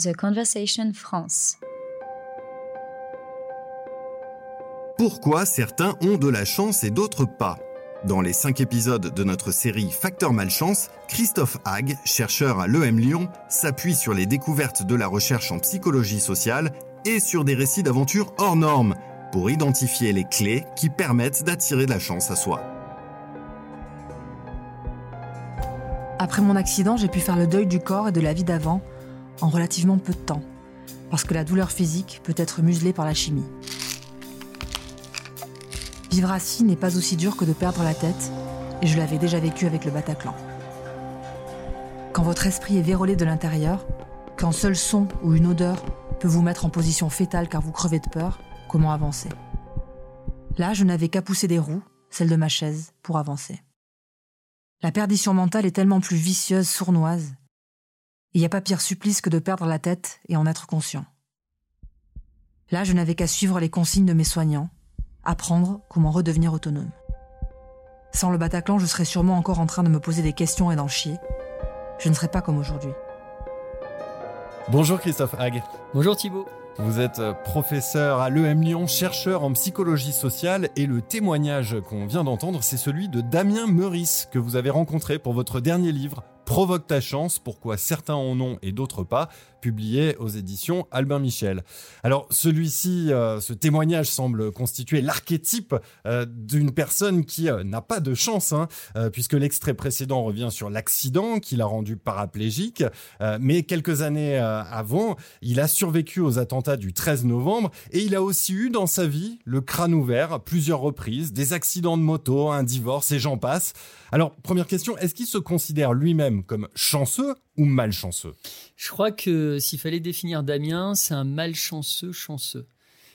The Conversation France. Pourquoi certains ont de la chance et d'autres pas Dans les cinq épisodes de notre série Facteur Malchance, Christophe Hague, chercheur à l'EM Lyon, s'appuie sur les découvertes de la recherche en psychologie sociale et sur des récits d'aventures hors normes pour identifier les clés qui permettent d'attirer de la chance à soi. Après mon accident, j'ai pu faire le deuil du corps et de la vie d'avant en relativement peu de temps, parce que la douleur physique peut être muselée par la chimie. Vivre assis n'est pas aussi dur que de perdre la tête, et je l'avais déjà vécu avec le Bataclan. Quand votre esprit est vérolé de l'intérieur, qu'un seul son ou une odeur peut vous mettre en position fétale car vous crevez de peur, comment avancer? Là, je n'avais qu'à pousser des roues, celle de ma chaise, pour avancer. La perdition mentale est tellement plus vicieuse, sournoise. Il n'y a pas pire supplice que de perdre la tête et en être conscient. Là, je n'avais qu'à suivre les consignes de mes soignants, apprendre comment redevenir autonome. Sans le Bataclan, je serais sûrement encore en train de me poser des questions et d'en chier. Je ne serais pas comme aujourd'hui. Bonjour Christophe Hague. Bonjour Thibault. Vous êtes euh, professeur à l'EM Lyon, chercheur en psychologie sociale et le témoignage qu'on vient d'entendre, c'est celui de Damien Meurice que vous avez rencontré pour votre dernier livre Provoque ta chance, pourquoi certains en ont et d'autres pas, publié aux éditions Albin Michel. Alors celui-ci, euh, ce témoignage semble constituer l'archétype euh, d'une personne qui euh, n'a pas de chance, hein, puisque l'extrait précédent revient sur l'accident qui l'a rendu paraplégique, mais quelques années avant, il a survécu aux attentats du 13 novembre et il a aussi eu dans sa vie le crâne ouvert à plusieurs reprises, des accidents de moto, un divorce et j'en passe. Alors première question, est-ce qu'il se considère lui-même comme chanceux ou malchanceux? Je crois que s'il fallait définir Damien, c'est un malchanceux chanceux.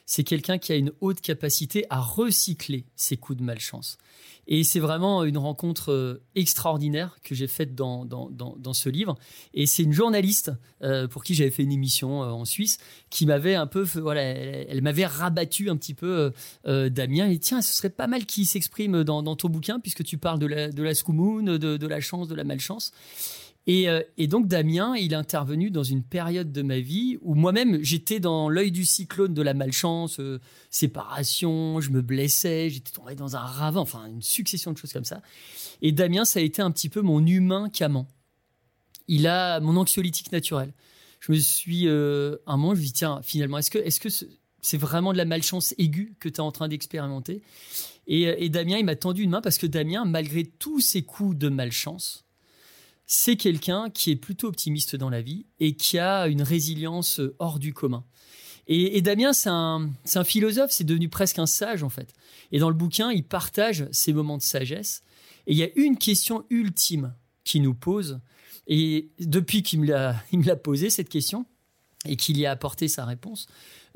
C'est quelqu'un qui a une haute capacité à recycler ses coups de malchance. Et c'est vraiment une rencontre euh, extraordinaire que j'ai faite dans, dans, ce livre. Et c'est une journaliste euh, pour qui j'avais fait une émission euh, en Suisse qui m'avait un peu, voilà, elle, m'avait rabattu un petit peu Damien. Et tiens, ce serait pas mal qu'il s'exprime dans, ton bouquin puisque tu parles de la, de la de, de la chance, de la malchance. Euh, et, donc Damien, il est intervenu dans une période de ma vie où moi-même j'étais dans l'œil du cyclone de la malchance, euh, séparation, je me blessais, j'étais tombé dans un ravin, enfin une succession de choses comme ça. Et Damien, ça a été un petit peu mon humain camant. Il a mon anxiolytique naturel. Je me suis euh, un moment, je me dit tiens, finalement, est-ce que est-ce que c'est vraiment de la malchance aiguë que tu es en train d'expérimenter? Et, et Damien, il m'a tendu une main parce que Damien, malgré tous ses coups de malchance, c'est quelqu'un qui est plutôt optimiste dans la vie et qui a une résilience euh, hors du commun. Et, Damien, c'est un, philosophe, c'est devenu presque un sage en fait. Et dans le bouquin, il partage ses moments de sagesse. Et il y a une question ultime qu'il nous pose. Et depuis qu'il me l'a, il posé cette question et qu'il y a apporté sa réponse,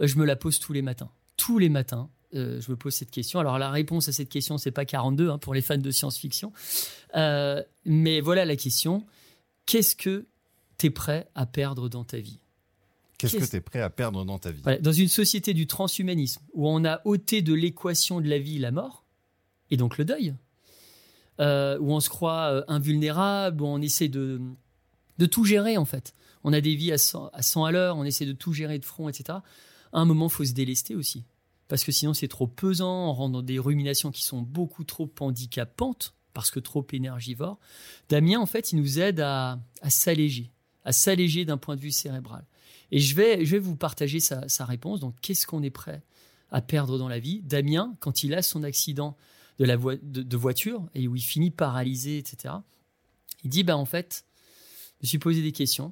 euh, je me la pose tous les matins. Tous les matins, euh, je me pose cette question. Alors la réponse à cette question, c'est pas 42 hein, pour les fans de science-fiction, euh, mais voilà la question. Qu'est-ce que tu es prêt à perdre dans ta vie? Qu'est-ce que tu es prêt à perdre dans ta vie? Dans une société du transhumanisme, où on a ôté de l'équation de la vie la mort, et donc le deuil, euh, où on se croit invulnérable, où on essaie de, de tout gérer en fait. On a des vies à 100 à, 100 à l'heure, on essaie de tout gérer de front, etc. À un moment, il faut se délester aussi parce que sinon c'est trop pesant, on rentre des ruminations qui sont beaucoup trop handicapantes, parce que trop énergivores. Damien, en fait, il nous aide à, s'alléger, à s'alléger d'un point de vue cérébral. Et je vais, je vais vous partager sa, réponse. Donc, qu'est-ce qu'on est prêt à perdre dans la vie? Damien, quand il a son accident de, la de, voiture, et où il finit paralysé, etc., il dit, bah, en fait, je me suis posé des questions.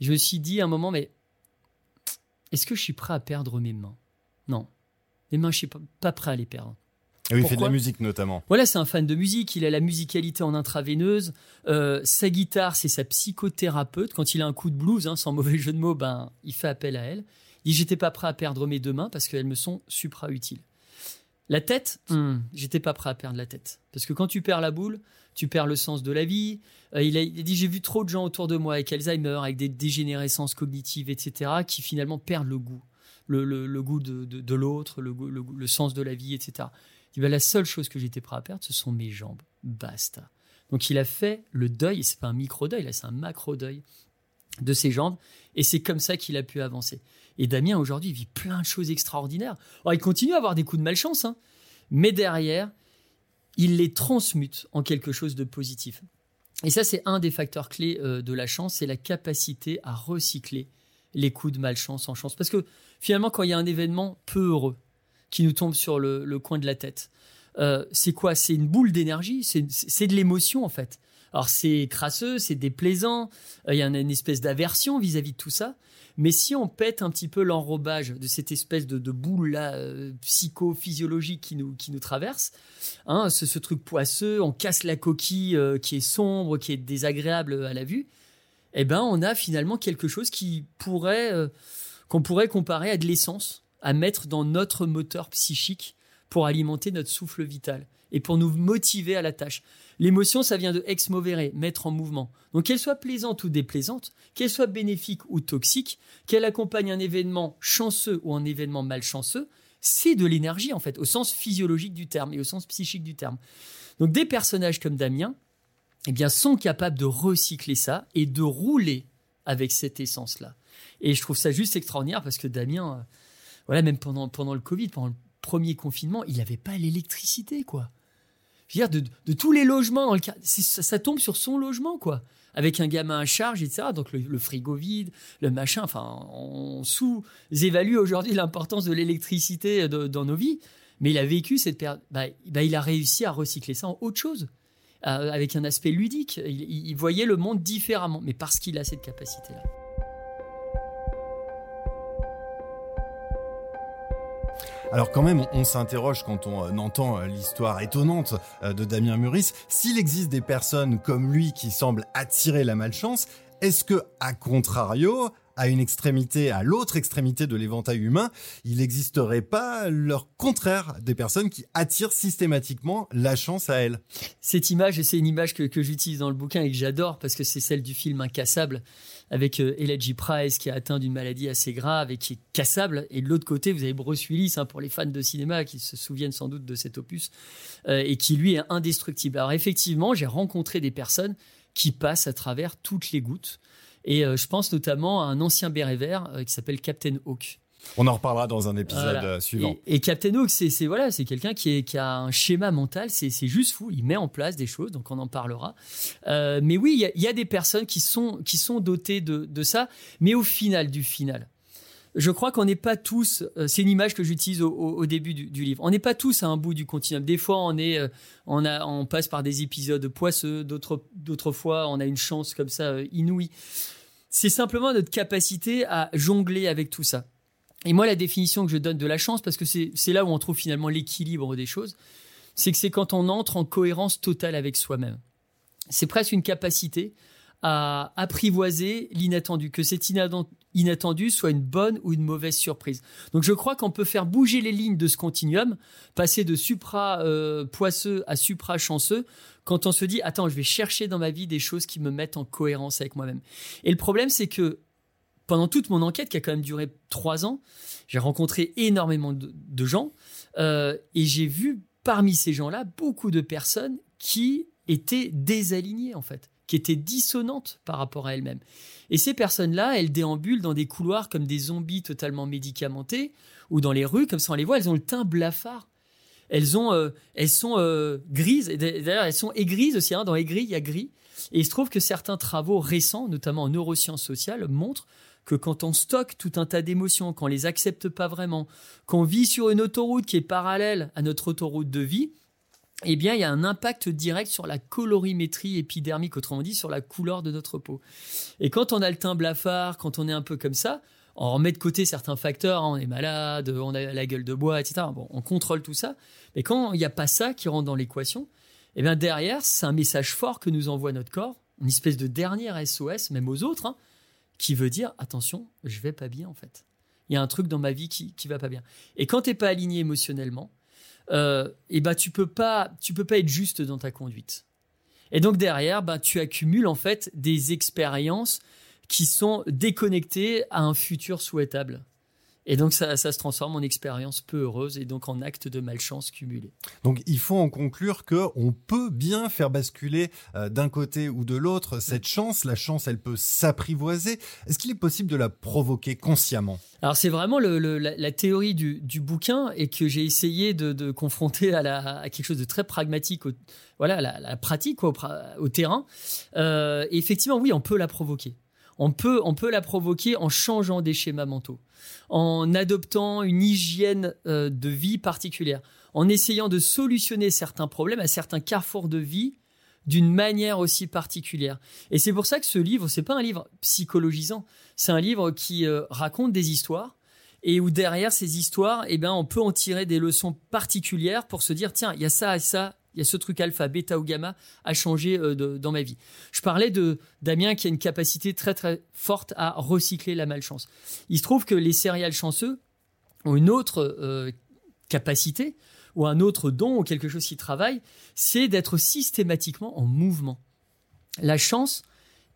Je me suis dit à un moment, mais est-ce que je suis prêt à perdre mes mains? Non les mains, je suis pas, prêt à les perdre. Et oui, il fait de la musique notamment. Voilà, c'est un fan de musique. Il a la musicalité en intraveineuse. Euh, sa guitare, c'est sa psychothérapeute. Quand il a un coup de blues, hein, sans mauvais jeu de mots, ben, il fait appel à elle. Il dit J'étais pas prêt à perdre mes deux mains parce qu'elles me sont supra-utiles. La tête, hmm, j'étais pas prêt à perdre la tête. Parce que quand tu perds la boule, tu perds le sens de la vie. Euh, il, a, dit J'ai vu trop de gens autour de moi avec Alzheimer, avec des dégénérescences cognitives, etc., qui finalement perdent le goût le, goût de, l'autre, le, sens de la vie, etc. Il dit, bah, la seule chose que j'étais prêt à perdre, ce sont mes jambes. Basta. Donc il a fait le deuil, et c'est pas un micro-deuil, là c'est un macro-deuil, de ses jambes. Et c'est comme ça qu'il a pu avancer. Et Damien, aujourd'hui, vit plein de choses extraordinaires. Il continue à avoir des coups de malchance, hein, mais derrière, il les transmute en quelque chose de positif. Et ça, c'est un des facteurs clés euh, de la chance, c'est la capacité à recycler les coups de malchance en chance. Parce que finalement, quand il y a un événement peu heureux qui nous tombe sur le, coin de la tête, euh, c'est quoi? C'est une boule d'énergie, c'est de l'émotion en fait. Alors c'est crasseux, c'est déplaisant, euh, il y a une, espèce d'aversion vis-à-vis de tout ça. Mais si on pète un petit peu l'enrobage de cette espèce de, boule là euh, psychophysiologique qui nous qui nous traverse, hein, ce, truc poisseux, on casse la coquille qui est sombre, qui est désagréable à la vue, eh ben on a finalement quelque chose qui pourrait qu'on pourrait comparer à de l'essence à mettre dans notre moteur psychique pour alimenter notre souffle vital et pour nous motiver à la tâche. L'émotion, ça vient de ex movere, mettre en mouvement. Donc qu'elle soit plaisante ou déplaisante, qu'elle soit bénéfique ou toxique, qu'elle accompagne un événement chanceux ou un événement malchanceux, c'est de l'énergie en fait, au sens physiologique du terme et au sens psychique du terme. Donc des personnages comme Damien, eh bien, sont capables de recycler ça et de rouler avec cette essence-là. Et je trouve ça juste extraordinaire parce que Damien, euh, voilà, même pendant, pendant le Covid, pendant le premier confinement, il n'avait pas l'électricité, quoi. Je veux dire, de, tous les logements dans le ça, ça, tombe sur son logement, quoi. Avec un gamin à charge, etc. Donc le, frigo vide, le machin. Enfin, on sous-évalue aujourd'hui l'importance de l'électricité dans nos vies. Mais il a vécu cette période. Bah, bah, il a réussi à recycler ça en autre chose, euh, avec un aspect ludique. il voyait le monde différemment, mais parce qu'il a cette capacité-là. Alors quand même, on, s'interroge quand on euh, entend euh, l'histoire étonnante de Damien Muris. S'il existe des personnes comme lui qui semblent attirer la malchance, est-ce que, à contrario, à une extrémité, à l'autre extrémité de l'éventail humain, il n'existerait pas leur contraire des personnes qui attirent systématiquement la chance à elles. Cette image, c'est une image que, j'utilise dans le bouquin et que j'adore parce que c'est celle du film Incassable avec euh, Price qui a atteint d'une maladie assez grave et qui est cassable. Et de l'autre côté, vous avez Bruce Willis, hein, pour les fans de cinéma qui se souviennent sans doute de cet opus, euh, et qui lui est indestructible. Alors effectivement, j'ai rencontré des personnes qui passent à travers toutes les gouttes. Et euh, je pense notamment à un ancien béret vert euh, qui s'appelle Captain Hawk. On en reparlera dans un épisode euh, suivant. Et, Captain Hawk, c'est voilà, c'est quelqu'un qui, qui, a un schéma mental, c'est juste fou. Il met en place des choses, donc on en parlera. mais oui, il y, a des personnes qui sont qui sont dotées de, de ça, mais au final du final, je crois qu'on n'est pas tous. Euh, c'est une image que j'utilise au, début du, livre. On n'est pas tous à un bout du continuum. Des fois, on est, euh, on a, on passe par des épisodes poisseux. D'autres, fois, on a une chance comme ça euh, inouïe. C'est simplement notre capacité à jongler avec tout ça. Et moi, la définition que je donne de la chance, parce que c'est, c'est là où on trouve finalement l'équilibre des choses, c'est que c'est quand on entre en cohérence totale avec soi-même. C'est presque une capacité à apprivoiser l'inattendu, que cet inattendu soit une bonne ou une mauvaise surprise. Donc je crois qu'on peut faire bouger les lignes de ce continuum, passer de supra euh, poisseux à supra chanceux, quand on se dit attends, je vais chercher dans ma vie des choses qui me mettent en cohérence avec moi-même. Et le problème, c'est que pendant toute mon enquête, qui a quand même duré trois ans, j'ai rencontré énormément de, gens euh, et j'ai vu parmi ces gens-là beaucoup de personnes qui étaient désalignées en fait qui était dissonante par rapport à elle-même. Et ces personnes-là, elles déambulent dans des couloirs comme des zombies totalement médicamentés, ou dans les rues, comme ça on les voit, elles ont le teint blafard. Elles, ont, euh, elles sont euh, grises, d'ailleurs elles sont aigrises aussi, hein, dans aigri il y a gris. Et il se trouve que certains travaux récents, notamment en neurosciences sociales, montrent que quand on stocke tout un tas d'émotions, qu'on les accepte pas vraiment, qu'on vit sur une autoroute qui est parallèle à notre autoroute de vie, eh bien, il y a un impact direct sur la colorimétrie épidermique, autrement dit, sur la couleur de notre peau. Et quand on a le teint blafard, quand on est un peu comme ça, on remet de côté certains facteurs, hein, on est malade, on a la gueule de bois, etc. Bon, on contrôle tout ça. Mais quand il n'y a pas ça qui rentre dans l'équation, eh bien, derrière, c'est un message fort que nous envoie notre corps, une espèce de dernière SOS, même aux autres, hein, qui veut dire, attention, je vais pas bien, en fait. Il y a un truc dans ma vie qui, qui va pas bien. Et quand tu n'es pas aligné émotionnellement, euh, et bah tu peux pas tu peux pas être juste dans ta conduite. Et donc derrière, bah, tu accumules en fait des expériences qui sont déconnectées à un futur souhaitable. Et donc ça, ça se transforme en expérience peu heureuse et donc en acte de malchance cumulé. Donc il faut en conclure que on peut bien faire basculer euh, d'un côté ou de l'autre cette chance. La chance, elle peut s'apprivoiser. Est-ce qu'il est possible de la provoquer consciemment? Alors c'est vraiment le, la, la, théorie du, du, bouquin et que j'ai essayé de, de confronter à, la, à, quelque chose de très pragmatique, au, voilà, la, la pratique au, au terrain. Euh, et effectivement, oui, on peut la provoquer. On peut, on peut la provoquer en changeant des schémas mentaux en adoptant une hygiène euh, de vie particulière, en essayant de solutionner certains problèmes à certains carrefours de vie d'une manière aussi particulière. Et c'est pour ça que ce livre, c'est pas un livre psychologisant, c'est un livre qui euh, raconte des histoires et où derrière ces histoires, eh ben, on peut en tirer des leçons particulières pour se dire tiens, il y a ça et ça il y a ce truc alpha, bêta ou gamma à changer euh, dans ma vie. Je parlais de Damien qui a une capacité très très forte à recycler la malchance. Il se trouve que les céréales chanceux ont une autre euh, capacité ou un autre don ou quelque chose qui travaille, c'est d'être systématiquement en mouvement. La chance,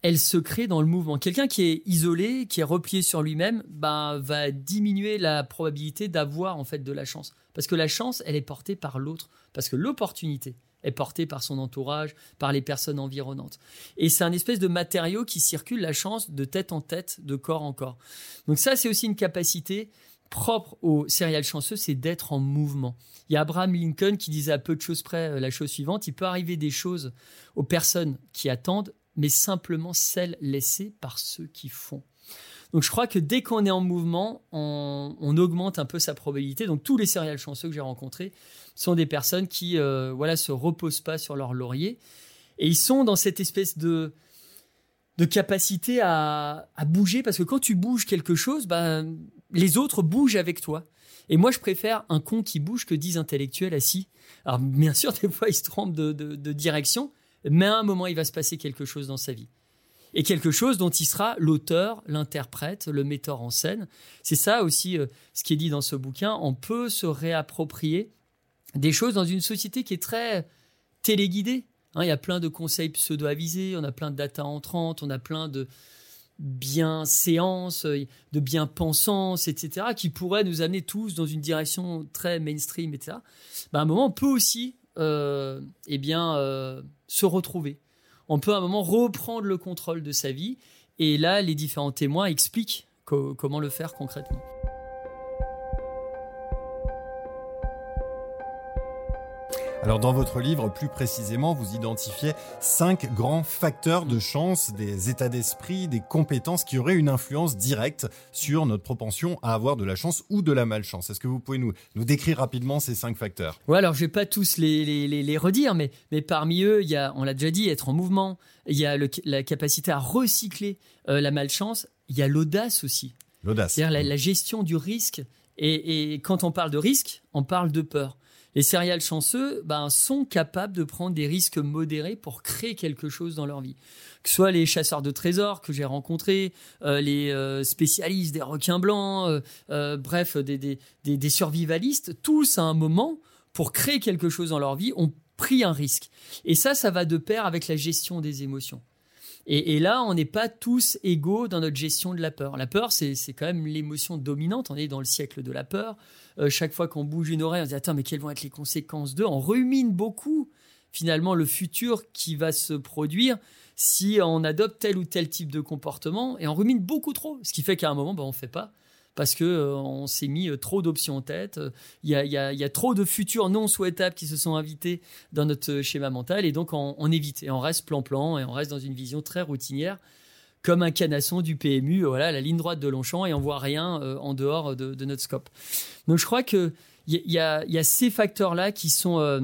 elle se crée dans le mouvement. Quelqu'un qui est isolé, qui est replié sur lui-même, bah, va diminuer la probabilité d'avoir en fait de la chance. Parce que la chance, elle est portée par l'autre. Parce que l'opportunité est portée par son entourage, par les personnes environnantes. Et c'est un espèce de matériau qui circule la chance de tête en tête, de corps en corps. Donc ça, c'est aussi une capacité propre aux céréales chanceux, c'est d'être en mouvement. Il y a Abraham Lincoln qui disait à peu de choses près euh, la chose suivante, il peut arriver des choses aux personnes qui attendent, mais simplement celles laissées par ceux qui font. Donc je crois que dès qu'on est en mouvement, on, augmente un peu sa probabilité. Donc tous les céréales chanceux que j'ai rencontrés sont des personnes qui euh, voilà se reposent pas sur leur laurier et ils sont dans cette espèce de de capacité à, bouger parce que quand tu bouges quelque chose, ben, les autres bougent avec toi. Et moi, je préfère un con qui bouge que dix intellectuels assis. Alors, bien sûr, des fois, ils se trompent de direction, mais à un moment, il va se passer quelque chose dans sa vie et quelque chose dont il sera l'auteur, l'interprète, le metteur en scène. C'est ça aussi euh, ce qui est dit dans ce bouquin. On peut se réapproprier des choses dans une société qui est très téléguidée. Hein, il y a plein de conseils pseudo-avisés, on a plein de data entrantes, on a plein de bienséances, euh, de bien-pensance, etc., qui pourraient nous amener tous dans une direction très mainstream, etc. Ben, à un moment, on peut aussi euh, eh bien, se retrouver on peut à un moment reprendre le contrôle de sa vie. Et là, les différents témoins expliquent comment le faire concrètement. Alors dans votre livre, plus précisément, vous identifiez cinq grands facteurs de chance, des états d'esprit, des compétences qui auraient une influence directe sur notre propension à avoir de la chance ou de la malchance. Est-ce que vous pouvez nous, nous décrire rapidement ces cinq facteurs? Oui, alors je vais pas tous les, les, les, redire, mais, mais parmi eux, il y a, on l'a déjà dit, être en mouvement, il y a la capacité à recycler euh, la malchance, il y a l'audace aussi. L'audace. C'est-à-dire la, gestion du risque. Et, et quand on parle de risque, on parle de peur les céréales chanceux ben, sont capables de prendre des risques modérés pour créer quelque chose dans leur vie. Que ce soit les chasseurs de trésors que j'ai rencontrés, euh, les euh, spécialistes des requins blancs, euh, bref, des, des, des, survivalistes, tous à un moment, pour créer quelque chose dans leur vie, ont pris un risque. Et ça, ça va de pair avec la gestion des émotions. Et, là, on n'est pas tous égaux dans notre gestion de la peur. La peur, c'est quand même l'émotion dominante. On est dans le siècle de la peur. Euh, chaque fois qu'on bouge une oreille, on se dit attends, mais quelles vont être les conséquences de On rumine beaucoup finalement le futur qui va se produire si on adopte tel ou tel type de comportement et on rumine beaucoup trop, ce qui fait qu'à un moment, ben, on ne fait pas parce que euh, on s'est mis euh, trop d'options en tête. Il y, a, trop de futurs non souhaitables qui se sont invités dans notre schéma mental et donc on, évite et on reste plan-plan et on reste dans une vision très routinière comme un canasson du PMU, voilà, la ligne droite de Longchamp, et on voit rien euh, en dehors de, notre scope. Donc je crois qu'il y, y, a, ces facteurs-là qui sont euh,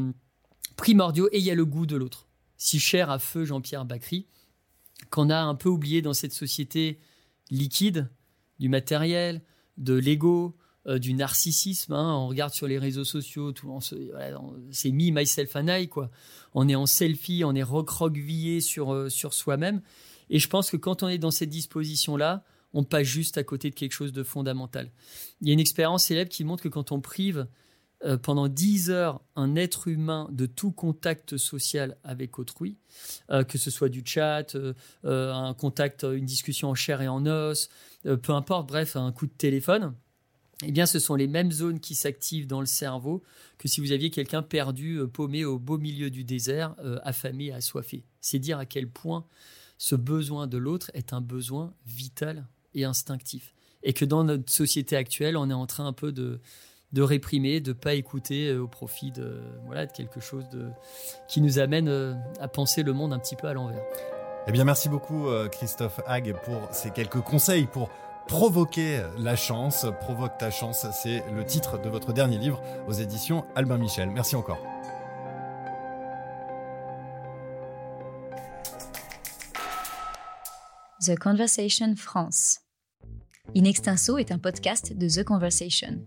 primordiaux, et il y a le goût de l'autre. Si cher à feu Jean-Pierre Bacry, qu'on a un peu oublié dans cette société liquide, du matériel, de l'ego, euh, du narcissisme. Hein. On regarde sur les réseaux sociaux, tout, c'est me, myself and I, quoi. On est en selfie, on est recroquevillé sur, sur soi-même. Et je pense que quand on est dans cette disposition-là, on passe juste à côté de quelque chose de fondamental. Il y a une expérience célèbre qui montre que quand on prive euh, pendant 10 heures un être humain de tout contact social avec autrui, euh, que ce soit du chat, euh, un contact, une discussion en chair et en os, peu importe, bref, un coup de téléphone, eh bien, ce sont les mêmes zones qui s'activent dans le cerveau que si vous aviez quelqu'un perdu, paumé au beau milieu du désert, affamé, assoiffé. C'est dire à quel point ce besoin de l'autre est un besoin vital et instinctif. Et que dans notre société actuelle, on est en train un peu de, de réprimer, de pas écouter euh, au profit de, voilà, de quelque chose de, qui nous amène à penser le monde un petit peu à l'envers. Eh bien, merci beaucoup, Christophe Hague, pour ces quelques conseils pour Provoquer la chance, provoque ta chance, c'est le titre de votre dernier livre aux éditions Albin Michel. Merci encore. The Conversation France. In Extenso est un podcast de The Conversation.